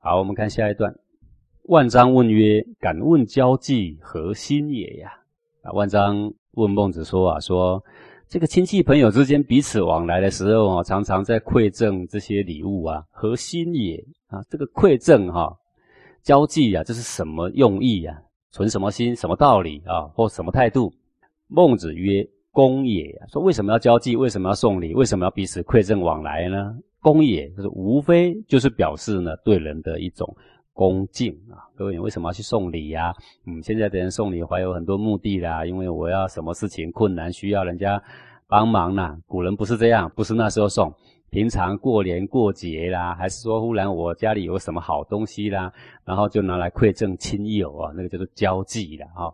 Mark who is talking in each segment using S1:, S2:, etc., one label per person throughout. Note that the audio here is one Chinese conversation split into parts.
S1: 好，我们看下一段。万章问曰：“敢问交际何心也呀？”啊，万章问孟子说啊，说这个亲戚朋友之间彼此往来的时候啊，常常在馈赠这些礼物啊，何心也啊？这个馈赠哈，交际啊，这是什么用意啊？存什么心？什么道理啊？或什么态度？孟子曰：“公也。”说为什么要交际？为什么要送礼？为什么要彼此馈赠往来呢？公也，就是无非就是表示呢对人的一种恭敬啊。各位，你为什么要去送礼呀？嗯，现在的人送礼怀有很多目的啦，因为我要什么事情困难需要人家帮忙啦。古人不是这样，不是那时候送，平常过年过节啦，还是说忽然我家里有什么好东西啦，然后就拿来馈赠亲友啊，那个叫做交际的啊。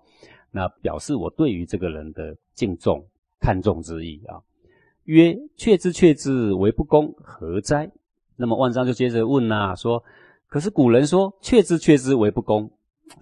S1: 那表示我对于这个人的敬重、看重之意啊。曰：却之却之，为不公，何哉？那么万章就接着问呐，说：可是古人说却之却之为不公，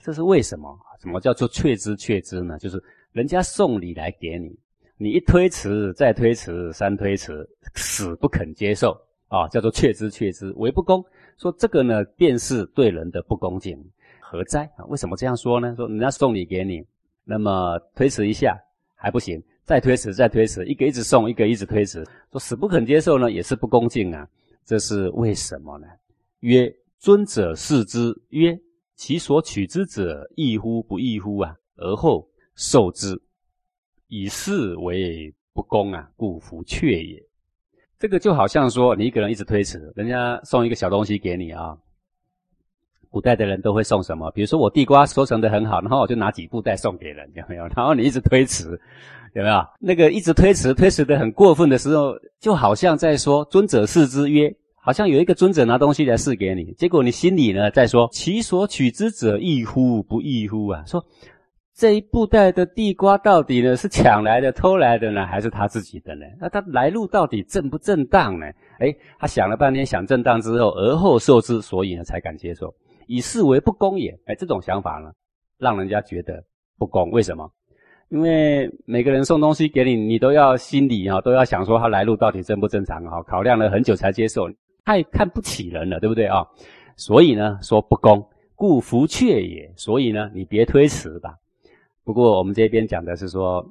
S1: 这是为什么？什么叫做却之却之呢？就是人家送礼来给你，你一推辞，再推辞，三推辞，死不肯接受啊，叫做却之却之为不公。说这个呢，便是对人的不恭敬，何哉？啊，为什么这样说呢？说人家送礼给你，那么推辞一下还不行。再推迟，再推迟，一个一直送，一个一直推迟，说死不肯接受呢，也是不恭敬啊。这是为什么呢？曰：尊者视之，曰：其所取之者，异乎不异乎啊？而后受之，以是为不公啊，故弗却也。这个就好像说，你一个人一直推迟，人家送一个小东西给你啊。古代的人都会送什么？比如说我地瓜收成的很好，然后我就拿几布袋送给人，有没有？然后你一直推迟。有没有那个一直推迟、推迟的很过分的时候，就好像在说“尊者视之曰”，好像有一个尊者拿东西来试给你，结果你心里呢在说“其所取之者异乎不异乎啊？”说这一布袋的地瓜到底呢是抢来的、偷来的呢，还是他自己的呢？那他来路到底正不正当呢？哎，他想了半天，想正当之后，而后受之，所以呢才敢接受，以视为不公也。哎，这种想法呢，让人家觉得不公。为什么？因为每个人送东西给你，你都要心里啊，都要想说他来路到底正不正常啊，考量了很久才接受，太看不起人了，对不对啊？所以呢，说不公，故弗却也。所以呢，你别推辞吧。不过我们这边讲的是说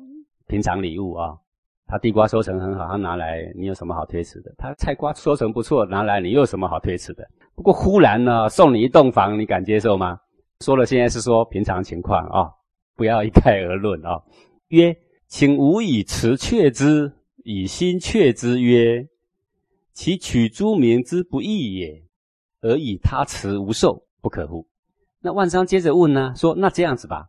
S1: 平常礼物啊，他地瓜收成很好，他拿来你有什么好推辞的？他菜瓜收成不错，拿来你又有什么好推辞的？不过忽然呢，送你一栋房，你敢接受吗？说了，现在是说平常情况啊。不要一概而论啊！曰，请吾以辞却之，以心却之。曰，其取诸民之不义也，而以他辞无受，不可乎？那万章接着问呢，说那这样子吧，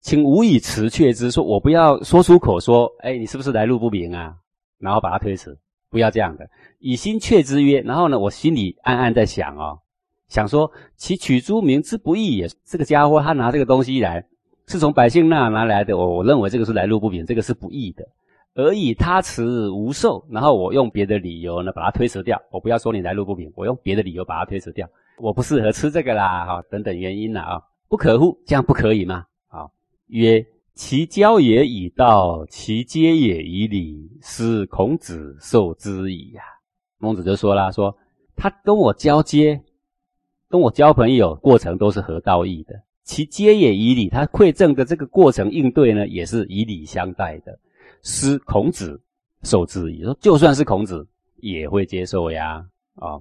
S1: 请吾以辞却之，说我不要说出口说，哎，你是不是来路不明啊？然后把他推辞，不要这样的，以心却之。曰，然后呢，我心里暗暗在想哦，想说其取诸民之不义也，这个家伙他拿这个东西来。是从百姓那拿来的，我我认为这个是来路不明，这个是不义的，而以他辞无受，然后我用别的理由呢把它推辞掉，我不要说你来路不明，我用别的理由把它推辞掉，我不适合吃这个啦，哈，等等原因啦啊，不可乎？这样不可以吗？啊，曰：其交也以道，其接也以礼，是孔子受之矣呀。孟子就说啦，说他跟我交接，跟我交朋友过程都是合道义的。其接也以礼，他馈赠的这个过程应对呢，也是以礼相待的。师孔子受之矣，说就算是孔子也会接受呀。啊，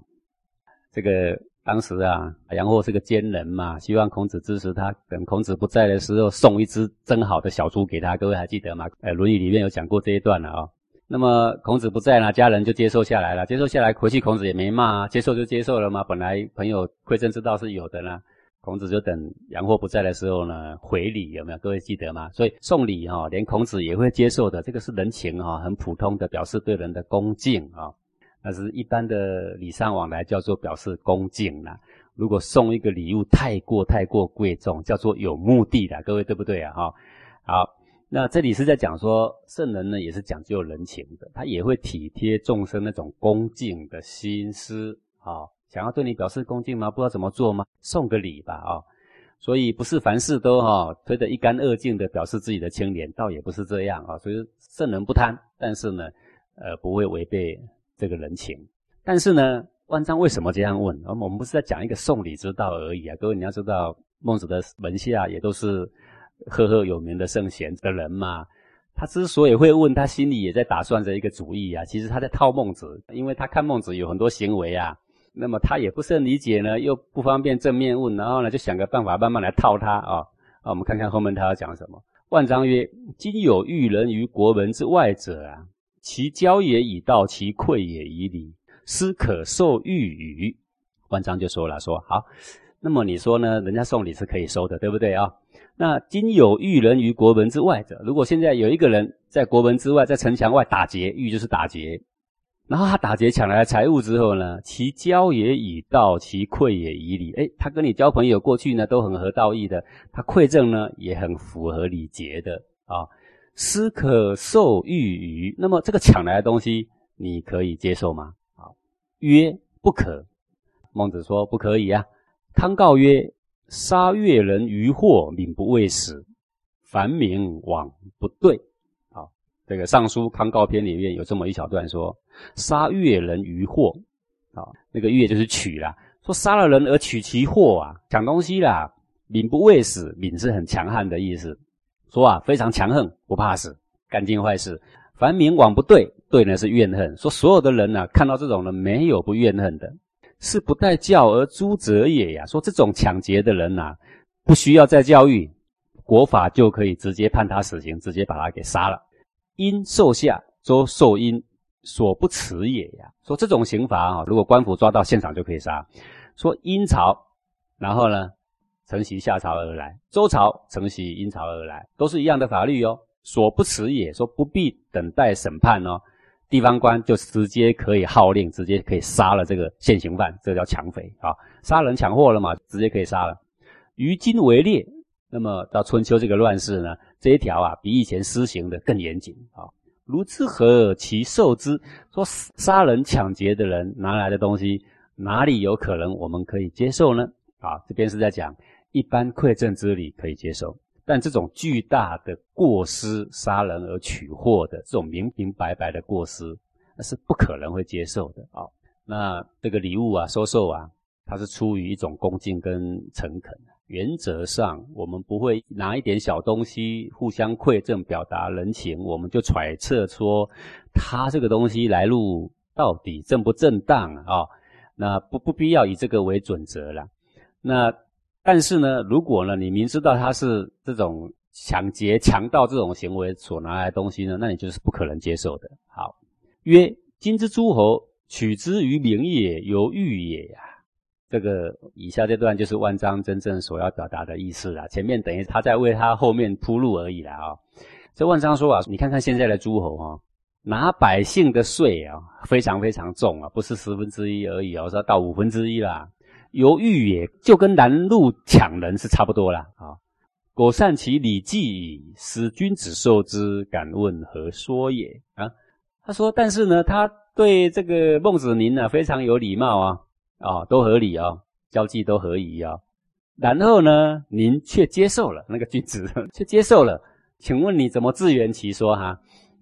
S1: 这个当时啊，杨货是个奸人嘛，希望孔子支持他。等孔子不在的时候，送一只蒸好的小猪给他。各位还记得吗？哎，《论语》里面有讲过这一段了啊。那么孔子不在了，家人就接受下来了。接受下来回去，孔子也没骂，接受就接受了嘛。本来朋友馈赠之道是有的呢。孔子就等杨货不在的时候呢，回礼有没有？各位记得吗？所以送礼哈，连孔子也会接受的，这个是人情哈，很普通的表示对人的恭敬啊。那是一般的礼尚往来，叫做表示恭敬啦。如果送一个礼物太过太过贵重，叫做有目的的，各位对不对啊？哈，好，那这里是在讲说圣人呢，也是讲究人情的，他也会体贴众生那种恭敬的心思啊。想要对你表示恭敬吗？不知道怎么做吗？送个礼吧，啊！所以不是凡事都哈推得一干二净的表示自己的清廉，倒也不是这样啊。所以圣人不贪，但是呢，呃，不会违背这个人情。但是呢，万章为什么这样问？我们不是在讲一个送礼之道而已啊！各位你要知道，孟子的门下也都是赫赫有名的圣贤的人嘛。他之所以会问，他心里也在打算着一个主意啊。其实他在套孟子，因为他看孟子有很多行为啊，那么他也不是很理解呢，又不方便正面问，然后呢就想个办法慢慢来套他啊。啊，我们看看后面他要讲什么。万章曰：“今有遇人于国门之外者啊，其交也以道，其馈也以礼，斯可受欲与？”万章就说了：“说好，那么你说呢？人家送礼是可以收的，对不对啊？”那今有遇人于国门之外者，如果现在有一个人在国门之外，在城墙外打劫，遇就是打劫，然后他打劫抢来了财物之后呢，其交也以道，其馈也以礼。哎，他跟你交朋友过去呢都很合道义的，他馈赠呢也很符合礼节的啊。斯可受欲于？那么这个抢来的东西，你可以接受吗？啊，曰不可。孟子说不可以啊。康告曰。杀越人于祸，民不畏死；凡民往不对。啊，这个《尚书康告篇》里面有这么一小段说：杀越人于祸，啊，那个越就是取啦。说杀了人而取其货啊，抢东西啦。民不畏死，民是很强悍的意思。说啊，非常强横，不怕死，干尽坏事。凡民往不对，对呢是怨恨。说所有的人呢，看到这种人，没有不怨恨的。是不待教而诛者也呀！说这种抢劫的人呐，不需要再教育，国法就可以直接判他死刑，直接把他给杀了。因受下，周受因所不辞也呀！说这种刑罚啊，如果官府抓到现场就可以杀。说殷朝，然后呢，承袭夏朝而来，周朝承袭殷朝而来，都是一样的法律哦。所不辞也，说不必等待审判哦。地方官就直接可以号令，直接可以杀了这个现行犯，这叫抢匪啊！杀人抢货了嘛，直接可以杀了。于今为烈，那么到春秋这个乱世呢，这一条啊比以前施行的更严谨啊。如之何其受之？说杀人抢劫的人拿来的东西，哪里有可能我们可以接受呢？啊，这边是在讲一般馈赠之礼可以接受。但这种巨大的过失，杀人而取货的这种明明白白的过失，那是不可能会接受的啊。那这个礼物啊，收受啊，它是出于一种恭敬跟诚恳。原则上，我们不会拿一点小东西互相馈赠，表达人情，我们就揣测说他这个东西来路到底正不正当啊？那不不必要以这个为准则了。那。但是呢，如果呢，你明知道他是这种抢劫、强盗这种行为所拿来的东西呢，那你就是不可能接受的。好，曰：今之诸侯取之于名也，犹豫也呀。这个以下这段就是万章真正所要表达的意思了。前面等于他在为他后面铺路而已了啊。这万章说啊，你看看现在的诸侯啊，拿百姓的税啊，非常非常重啊，不是十分之一而已哦，说到五分之一啦。犹豫也，就跟拦路抢人是差不多了啊！果善其礼记矣，使君子受之，敢问何说也？啊，他说，但是呢，他对这个孟子您呢非常有礼貌啊，啊，都合理啊，交际都合宜啊。然后呢，您却接受了那个君子，却接受了，请问你怎么自圆其说哈？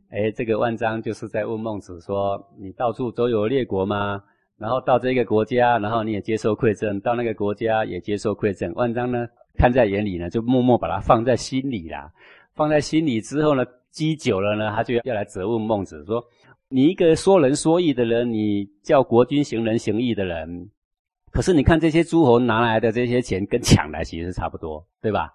S1: 哎，这个万章就是在问孟子说，你到处周游列国吗？然后到这个国家，然后你也接受馈赠；到那个国家也接受馈赠。万章呢，看在眼里呢，就默默把它放在心里啦。放在心里之后呢，积久了呢，他就要来责问孟子说：“你一个说仁说义的人，你叫国君行仁行义的人，可是你看这些诸侯拿来的这些钱跟抢来其实是差不多，对吧？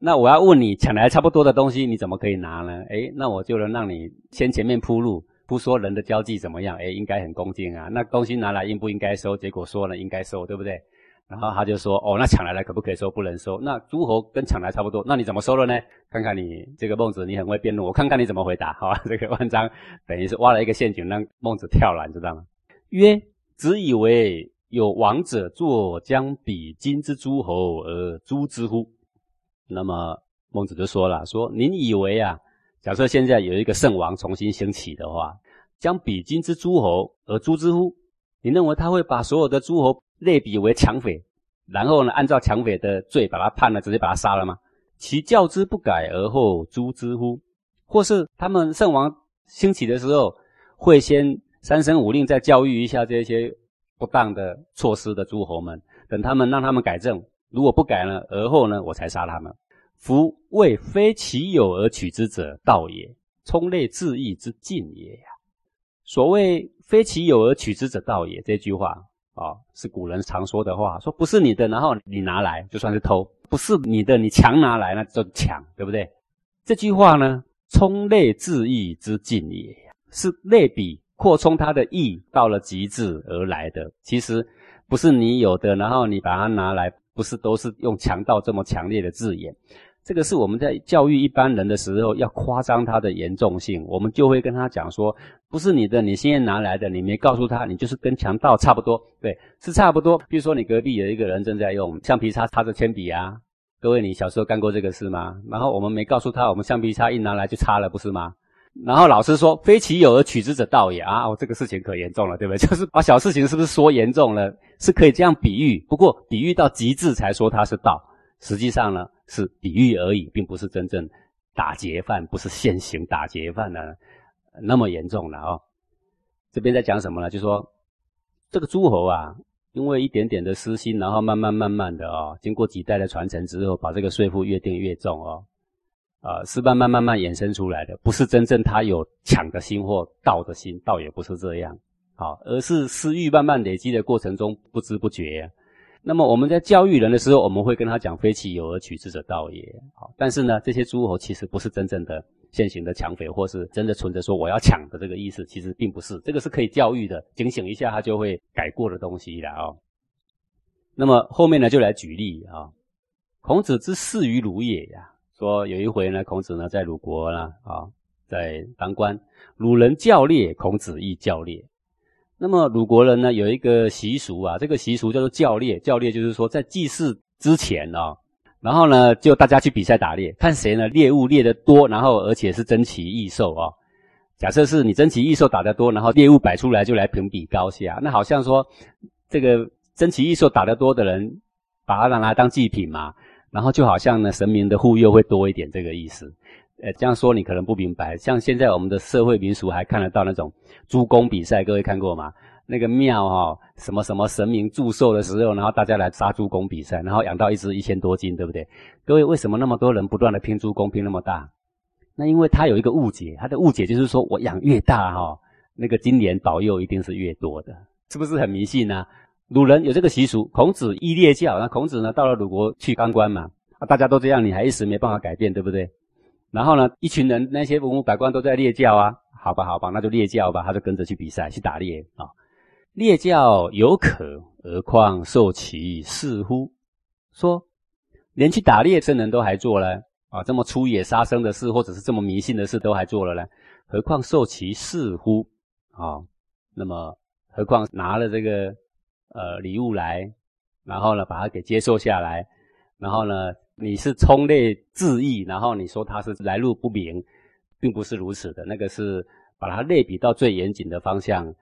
S1: 那我要问你，抢来差不多的东西，你怎么可以拿呢？诶，那我就能让你先前面铺路。”不说人的交际怎么样，哎，应该很恭敬啊。那东西拿来应不应该收？结果说了应该收，对不对？然后他就说，哦，那抢来了可不可以收？不能收。那诸侯跟抢来差不多，那你怎么收了呢？看看你这个孟子，你很会辩论，我看看你怎么回答，好吧？这个万章等于是挖了一个陷阱，让孟子跳了，你知道吗？曰：子以为有王者坐将比今之诸侯而诛之乎？那么孟子就说了，说您以为啊？假设现在有一个圣王重新兴起的话，将比今之诸侯而诛之乎？你认为他会把所有的诸侯类比为强匪，然后呢，按照强匪的罪把他判了，直接把他杀了吗？其教之不改而后诛之乎？或是他们圣王兴起的时候，会先三申五令再教育一下这些不当的措施的诸侯们，等他们让他们改正，如果不改呢，而后呢，我才杀他们。夫为非其有而取之者，道也；冲类自义之尽也呀。所谓非其有而取之者，道也。这句话啊，是古人常说的话，说不是你的，然后你拿来就算是偷；不是你的，你强拿来那就抢，对不对？这句话呢，冲类自义之尽也，是类比扩充它的义到了极致而来的。其实不是你有的，然后你把它拿来，不是都是用强盗这么强烈的字眼。这个是我们在教育一般人的时候，要夸张它的严重性。我们就会跟他讲说，不是你的，你现在拿来的，你没告诉他，你就是跟强盗差不多。对，是差不多。比如说，你隔壁有一个人正在用橡皮擦擦着铅笔啊，各位，你小时候干过这个事吗？然后我们没告诉他，我们橡皮擦一拿来就擦了，不是吗？然后老师说，非其有而取之者道也啊！哦，这个事情可严重了，对不对？就是把小事情是不是说严重了？是可以这样比喻，不过比喻到极致才说它是道。实际上呢，是比喻而已，并不是真正打劫犯，不是现行打劫犯呢那么严重了啊。这边在讲什么呢？就说这个诸侯啊，因为一点点的私心，然后慢慢慢慢的啊，经过几代的传承之后，把这个税负越定越重哦，啊，是慢慢慢慢衍生出来的，不是真正他有抢的心或盗的心，倒也不是这样，好，而是私欲慢慢累积的过程中，不知不觉。那么我们在教育人的时候，我们会跟他讲“非其有而取之者道也”。好，但是呢，这些诸侯其实不是真正的现行的抢匪，或是真的存着说我要抢的这个意思，其实并不是。这个是可以教育的，警醒一下他就会改过的东西了啊。那么后面呢，就来举例啊。孔子之事于鲁也呀，说有一回呢，孔子呢在鲁国呢啊，在当官，鲁人教猎，孔子亦教猎。那么鲁国人呢有一个习俗啊，这个习俗叫做教猎。教猎就是说在祭祀之前啊，然后呢就大家去比赛打猎，看谁呢猎物猎得多，然后而且是珍奇异兽啊。假设是你珍奇异兽打得多，然后猎物摆出来就来评比高下。那好像说这个珍奇异兽打得多的人，把它拿来当祭品嘛，然后就好像呢神明的护佑会多一点这个意思。呃，这样说你可能不明白。像现在我们的社会民俗还看得到那种猪公比赛，各位看过吗？那个庙哈，什么什么神明祝寿的时候，然后大家来杀猪公比赛，然后养到一只一千多斤，对不对？各位，为什么那么多人不断的拼猪公拼那么大？那因为他有一个误解，他的误解就是说我养越大哈，那个今年保佑一定是越多的，是不是很迷信呢？鲁人有这个习俗，孔子依列教，那孔子呢到了鲁国去当官嘛，啊，大家都这样，你还一时没办法改变，对不对？然后呢，一群人那些文武百官都在猎教啊，好吧，好吧，那就猎教吧，他就跟着去比赛去打猎啊。猎教有可，何况受其似乎？说连去打猎真人都还做了啊，这么粗野杀生的事，或者是这么迷信的事都还做了呢，何况受其似乎？啊，那么何况拿了这个呃礼物来，然后呢把它给接受下来，然后呢？你是冲类自义，然后你说他是来路不明，并不是如此的。那个是把它类比到最严谨的方向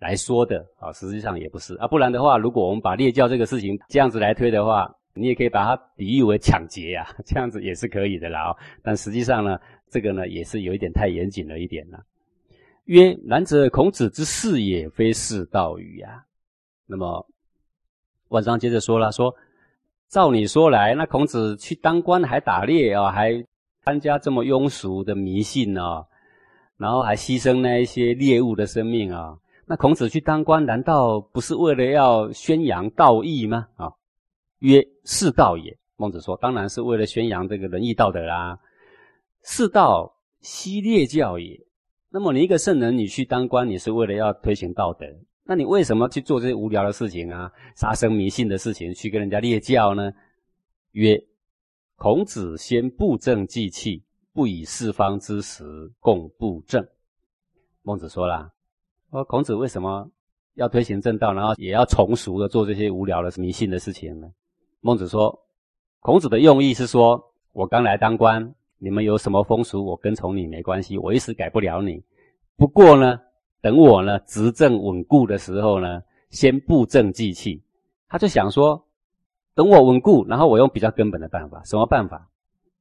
S1: 来说的啊，实际上也不是啊。不然的话，如果我们把列教这个事情这样子来推的话，你也可以把它比喻为抢劫呀，这样子也是可以的啦。但实际上呢，这个呢也是有一点太严谨了一点了。曰：然则孔子之事也，非是道语呀。那么万章接着说了说。照你说来，那孔子去当官还打猎啊，还参加这么庸俗的迷信哦，然后还牺牲那一些猎物的生命啊。那孔子去当官，难道不是为了要宣扬道义吗？啊，曰是道也。孟子说，当然是为了宣扬这个仁义道德啦。是道悉列教也。那么你一个圣人，你去当官，你是为了要推行道德。那你为什么去做这些无聊的事情啊？杀生迷信的事情，去跟人家列教呢？曰：孔子先布政祭器，不以四方之时共布政。孟子说了：说孔子为什么要推行正道，然后也要从俗的做这些无聊的迷信的事情呢？孟子说，孔子的用意是说，我刚来当官，你们有什么风俗，我跟从你没关系，我一时改不了你。不过呢。等我呢执政稳固的时候呢，先布政祭器。他就想说，等我稳固，然后我用比较根本的办法。什么办法？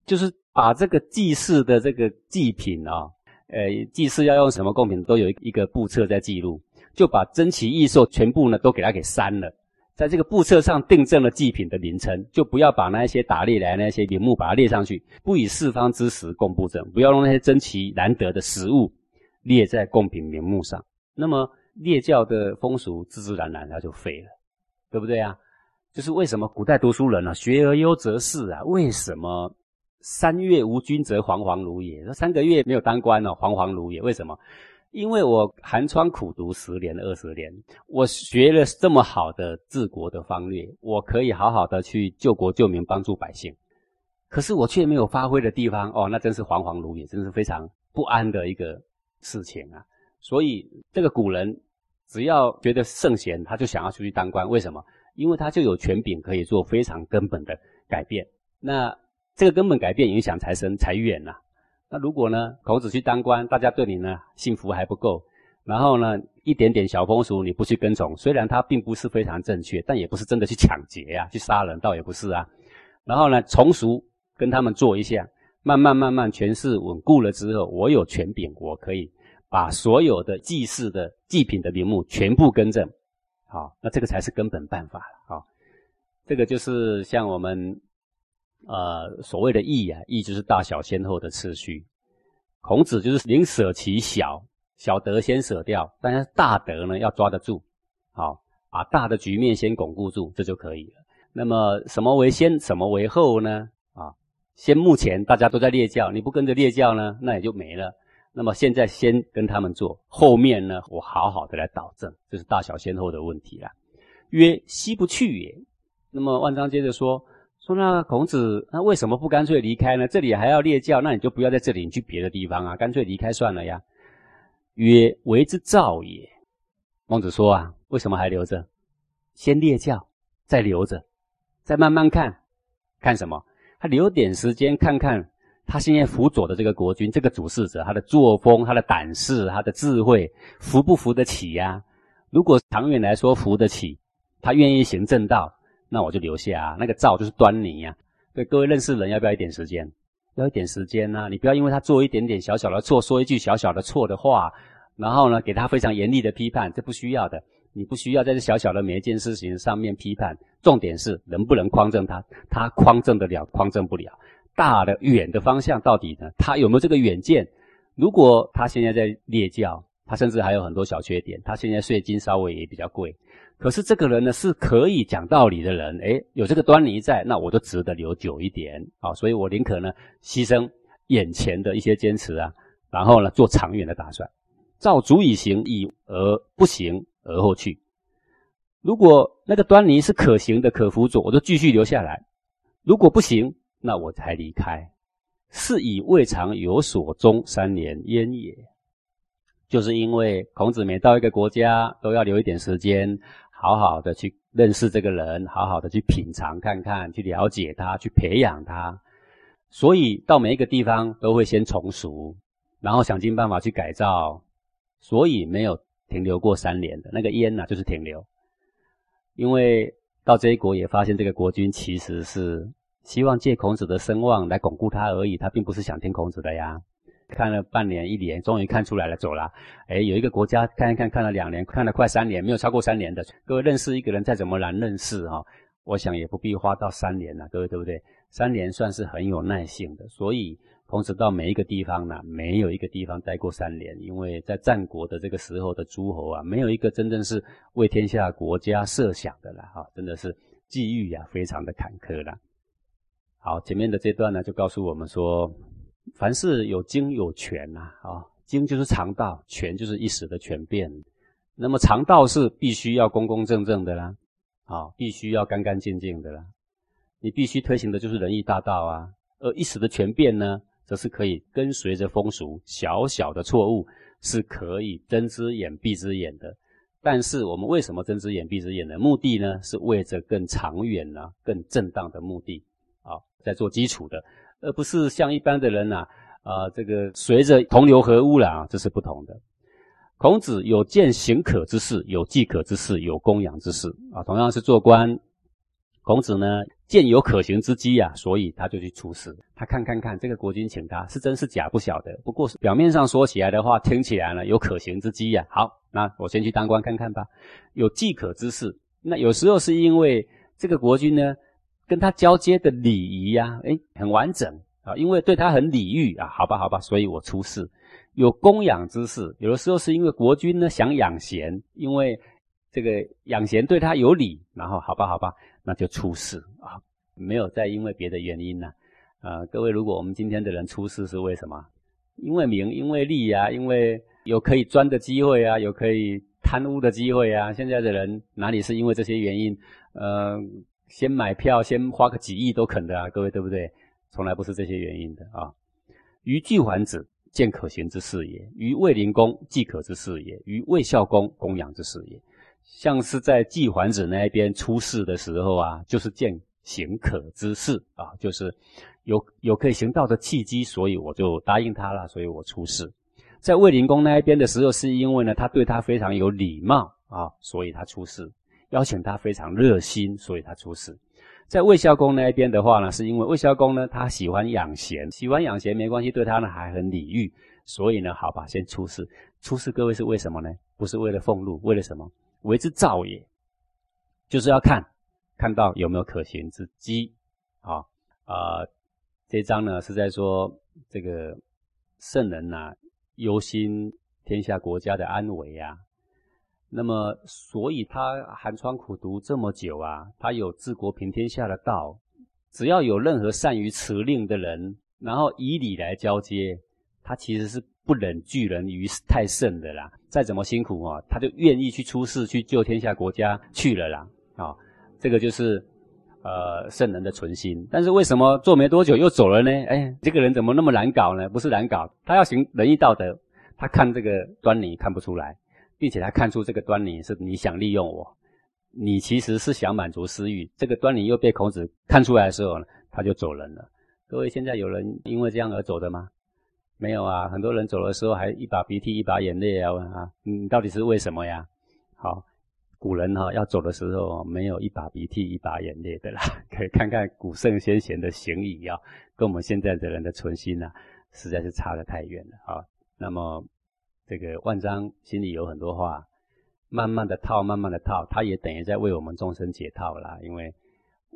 S1: 就是把这个祭祀的这个祭品啊，呃，祭祀要用什么贡品，都有一个布册在记录。就把珍奇异兽全部呢都给他给删了，在这个布册上订正了祭品的名称，就不要把那些打猎来那些陵墓把它列上去，不以四方之食供布政，不要用那些珍奇难得的食物列在贡品名目上。那么列教的风俗自自然然它就废了，对不对啊？就是为什么古代读书人呢，学而优则仕啊？为什么三月无君则惶惶如也？说三个月没有当官呢，惶惶如也？为什么？因为我寒窗苦读十年二十年，我学了这么好的治国的方略，我可以好好的去救国救民，帮助百姓。可是我却没有发挥的地方，哦，那真是惶惶如也，真是非常不安的一个事情啊！所以这个古人只要觉得圣贤，他就想要出去当官，为什么？因为他就有权柄可以做非常根本的改变，那这个根本改变影响才深才远呐。那如果呢，孔子去当官，大家对你呢幸福还不够，然后呢一点点小风俗你不去跟从，虽然他并不是非常正确，但也不是真的去抢劫呀，去杀人倒也不是啊。然后呢从俗跟他们做一下，慢慢慢慢权势稳固了之后，我有权柄，我可以把所有的祭祀的祭品的名目全部更正。好，那这个才是根本办法了。好，这个就是像我们呃所谓的义啊，义就是大小先后的次序。孔子就是宁舍其小，小德先舍掉，但是大德呢要抓得住。好，把大的局面先巩固住，这就可以了。那么什么为先，什么为后呢？先目前大家都在列教，你不跟着列教呢，那也就没了。那么现在先跟他们做，后面呢，我好好的来导正，这是大小先后的问题了。曰：西不去也。那么万章接着说：说那孔子，那为什么不干脆离开呢？这里还要列教，那你就不要在这里，你去别的地方啊，干脆离开算了呀。曰：为之兆也。孟子说啊，为什么还留着？先列教，再留着，再慢慢看，看什么？他留点时间看看。他现在辅佐的这个国君，这个主事者，他的作风、他的胆识、他的智慧，扶不扶得起呀？如果长远来说扶得起，他愿意行正道，那我就留下啊。那个兆就是端倪呀。对各位认识人，要不要一点时间？要一点时间呐。你不要因为他做一点点小小的错，说一句小小的错的话，然后呢，给他非常严厉的批判，这不需要的。你不需要在这小小的每一件事情上面批判，重点是能不能匡正他，他匡正得了，匡正不了。大的远的方向到底呢？他有没有这个远见？如果他现在在列教，他甚至还有很多小缺点。他现在税金稍微也比较贵，可是这个人呢是可以讲道理的人，诶，有这个端倪在，那我就值得留久一点啊。所以我宁可呢牺牲眼前的一些坚持啊，然后呢做长远的打算。照足以行，以而不行而后去。如果那个端倪是可行的、可辅佐，我就继续留下来；如果不行，那我才离开，是以未尝有所终三年焉也。就是因为孔子每到一个国家，都要留一点时间，好好的去认识这个人，好好的去品尝看看，去了解他，去培养他。所以到每一个地方都会先从熟，然后想尽办法去改造。所以没有停留过三年的那个焉呢，就是停留。因为到这一国也发现这个国君其实是。希望借孔子的声望来巩固他而已，他并不是想听孔子的呀。看了半年一年，终于看出来了，走了。哎，有一个国家看一看，看了两年，看了快三年，没有超过三年的。各位认识一个人再怎么难认识哈，我想也不必花到三年了，各位对不对？三年算是很有耐性的。所以同时到每一个地方呢，没有一个地方待过三年，因为在战国的这个时候的诸侯啊，没有一个真正是为天下国家设想的了哈，真的是际遇呀，非常的坎坷了。好，前面的这段呢，就告诉我们说，凡事有经有权呐，啊，经就是常道，权就是一时的权变。那么常道是必须要公公正正的啦，啊，必须要干干净净的啦。你必须推行的就是仁义大道啊。而一时的权变呢，则是可以跟随着风俗，小小的错误是可以睁只眼闭只眼的。但是我们为什么睁只眼闭只眼的目的呢？是为着更长远呢、更正当的目的啊。在做基础的，而不是像一般的人呐，啊，这个随着同流合污了啊，这是不同的。孔子有见行可之事，有迹可之事，有供养之事啊。同样是做官，孔子呢见有可行之机啊，所以他就去出事。他看看看这个国君请他是真是假不晓得，不过表面上说起来的话，听起来呢有可行之机呀。好，那我先去当官看看吧。有既可之事，那有时候是因为这个国君呢跟他交接的礼仪呀，哎，很完整啊，因为对他很礼遇啊。好吧，好吧，所以我出事。有供养之事，有的时候是因为国君呢想养贤，因为这个养贤对他有礼，然后好吧，好吧。那就出事啊，没有再因为别的原因呢，啊，各位，如果我们今天的人出事是为什么？因为名，因为利啊，因为有可以钻的机会啊，有可以贪污的机会啊。现在的人哪里是因为这些原因？呃，先买票，先花个几亿都肯的啊，各位对不对？从来不是这些原因的啊。于巨桓子见可行之事也，于卫灵公即可之事也，于卫孝公供养之事也。像是在季桓子那一边出事的时候啊，就是见行可之事啊，就是有有可以行道的契机，所以我就答应他了，所以我出事。在卫灵公那一边的时候，是因为呢他对他非常有礼貌啊，所以他出事；邀请他非常热心，所以他出事。在卫孝公那一边的话呢，是因为卫孝公呢他喜欢养贤，喜欢养贤没关系，对他呢还很礼遇，所以呢好吧，先出事。出事各位是为什么呢？不是为了俸禄，为了什么？为之造也，就是要看看到有没有可行之机啊啊！这章呢是在说这个圣人呐忧心天下国家的安危啊。那么，所以他寒窗苦读这么久啊，他有治国平天下的道。只要有任何善于辞令的人，然后以礼来交接，他其实是。不忍拒人于太甚的啦，再怎么辛苦啊，他就愿意去出世去救天下国家去了啦。啊，这个就是呃圣人的存心。但是为什么做没多久又走了呢？哎，这个人怎么那么难搞呢？不是难搞，他要行仁义道德，他看这个端倪看不出来，并且他看出这个端倪是你想利用我，你其实是想满足私欲。这个端倪又被孔子看出来的时候呢，他就走人了。各位现在有人因为这样而走的吗？没有啊，很多人走的时候还一把鼻涕一把眼泪啊！啊，你到底是为什么呀？好，古人哈要走的时候没有一把鼻涕一把眼泪的啦，可以看看古圣先贤的行仪啊，跟我们现在的人的存心呐，实在是差得太远了啊。那么这个万章心里有很多话，慢慢的套，慢慢的套，他也等于在为我们众生解套啦。因为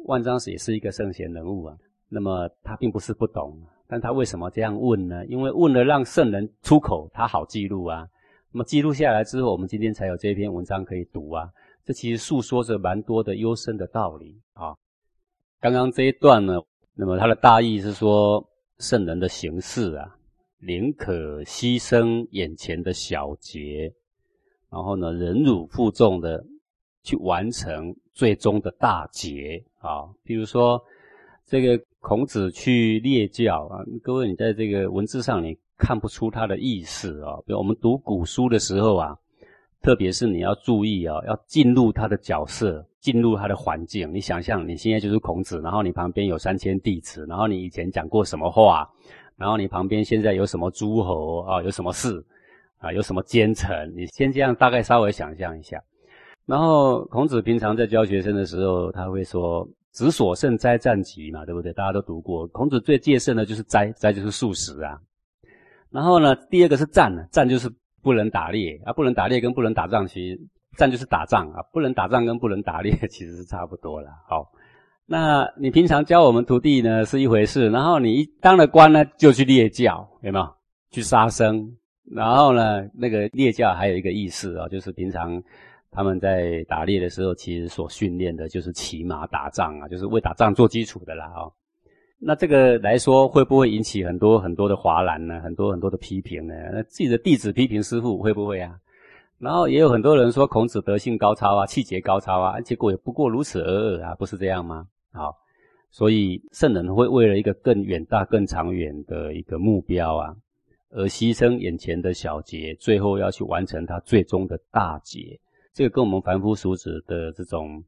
S1: 万章是也是一个圣贤人物啊，那么他并不是不懂。但他为什么这样问呢？因为问了让圣人出口，他好记录啊。那么记录下来之后，我们今天才有这篇文章可以读啊。这其实诉说着蛮多的幽深的道理啊。刚刚这一段呢，那么它的大意是说，圣人的行事啊，宁可牺牲眼前的小节，然后呢，忍辱负重的去完成最终的大节啊。比如说这个。孔子去列教啊，各位，你在这个文字上你看不出他的意思啊。比如我们读古书的时候啊，特别是你要注意啊，要进入他的角色，进入他的环境。你想象你现在就是孔子，然后你旁边有三千弟子，然后你以前讲过什么话，然后你旁边现在有什么诸侯啊，有什么事啊，有什么奸臣，你先这样大概稍微想象一下。然后孔子平常在教学生的时候，他会说。子所胜斋战疾嘛，对不对？大家都读过。孔子最戒慎的就是哉”，“哉就是素食啊。然后呢，第二个是战，战就是不能打猎啊，不能打猎跟不能打仗，其实战就是打仗啊，不能打仗跟不能打猎 其实是差不多了。好，那你平常教我们徒弟呢是一回事，然后你一当了官呢就去猎教，有没有？去杀生，然后呢那个猎教还有一个意思啊，就是平常。他们在打猎的时候，其实所训练的就是骑马打仗啊，就是为打仗做基础的啦哦。那这个来说，会不会引起很多很多的哗然呢？很多很多的批评呢？那自己的弟子批评师傅会不会啊？然后也有很多人说孔子德性高超啊，气节高超啊，结果也不过如此而已啊，不是这样吗？好，所以圣人会为了一个更远大、更长远的一个目标啊，而牺牲眼前的小节，最后要去完成他最终的大节。这个跟我们凡夫俗子的这种，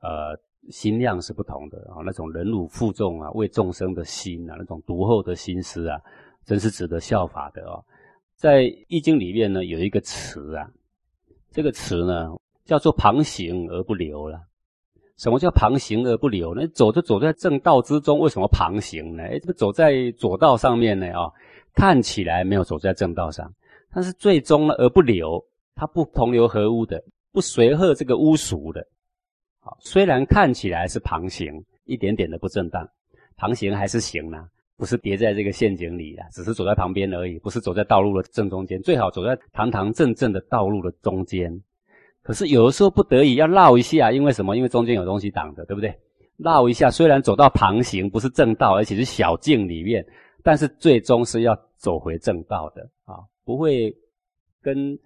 S1: 呃，心量是不同的啊。那种忍辱负重啊，为众生的心啊，那种独厚的心思啊，真是值得效法的哦。在《易经》里面呢，有一个词啊，这个词呢叫做“旁行而不流”了。什么叫旁行而不流呢？走就走在正道之中，为什么旁行呢？哎，这个走在左道上面呢？啊，看起来没有走在正道上，但是最终呢而不流，它不同流合污的，不随和这个污俗的。好，虽然看起来是旁行，一点点的不正当，旁行还是行呢？不是跌在这个陷阱里啊，只是走在旁边而已，不是走在道路的正中间。最好走在堂堂正正的道路的中间。可是有的时候不得已要绕一下，因为什么？因为中间有东西挡着，对不对？绕一下，虽然走到旁行，不是正道，而且是小径里面，但是最终是要走回正道的啊，不会跟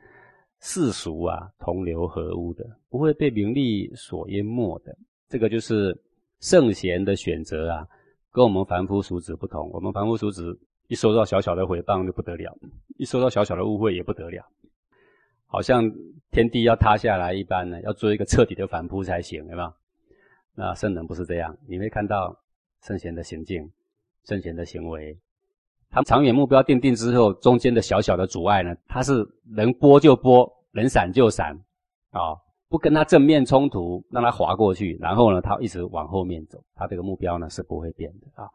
S1: 世俗啊同流合污的，不会被名利所淹没的。这个就是圣贤的选择啊，跟我们凡夫俗子不同。我们凡夫俗子一收到小小的诽谤就不得了，一收到小小的误会也不得了。好像天地要塌下来一般呢，要做一个彻底的反扑才行，对吧？那圣人不是这样，你会看到圣贤的行径、圣贤的行为，他长远目标定定之后，中间的小小的阻碍呢，他是能拨就拨，能闪就闪，啊，不跟他正面冲突，让他滑过去，然后呢，他一直往后面走，他这个目标呢是不会变的啊。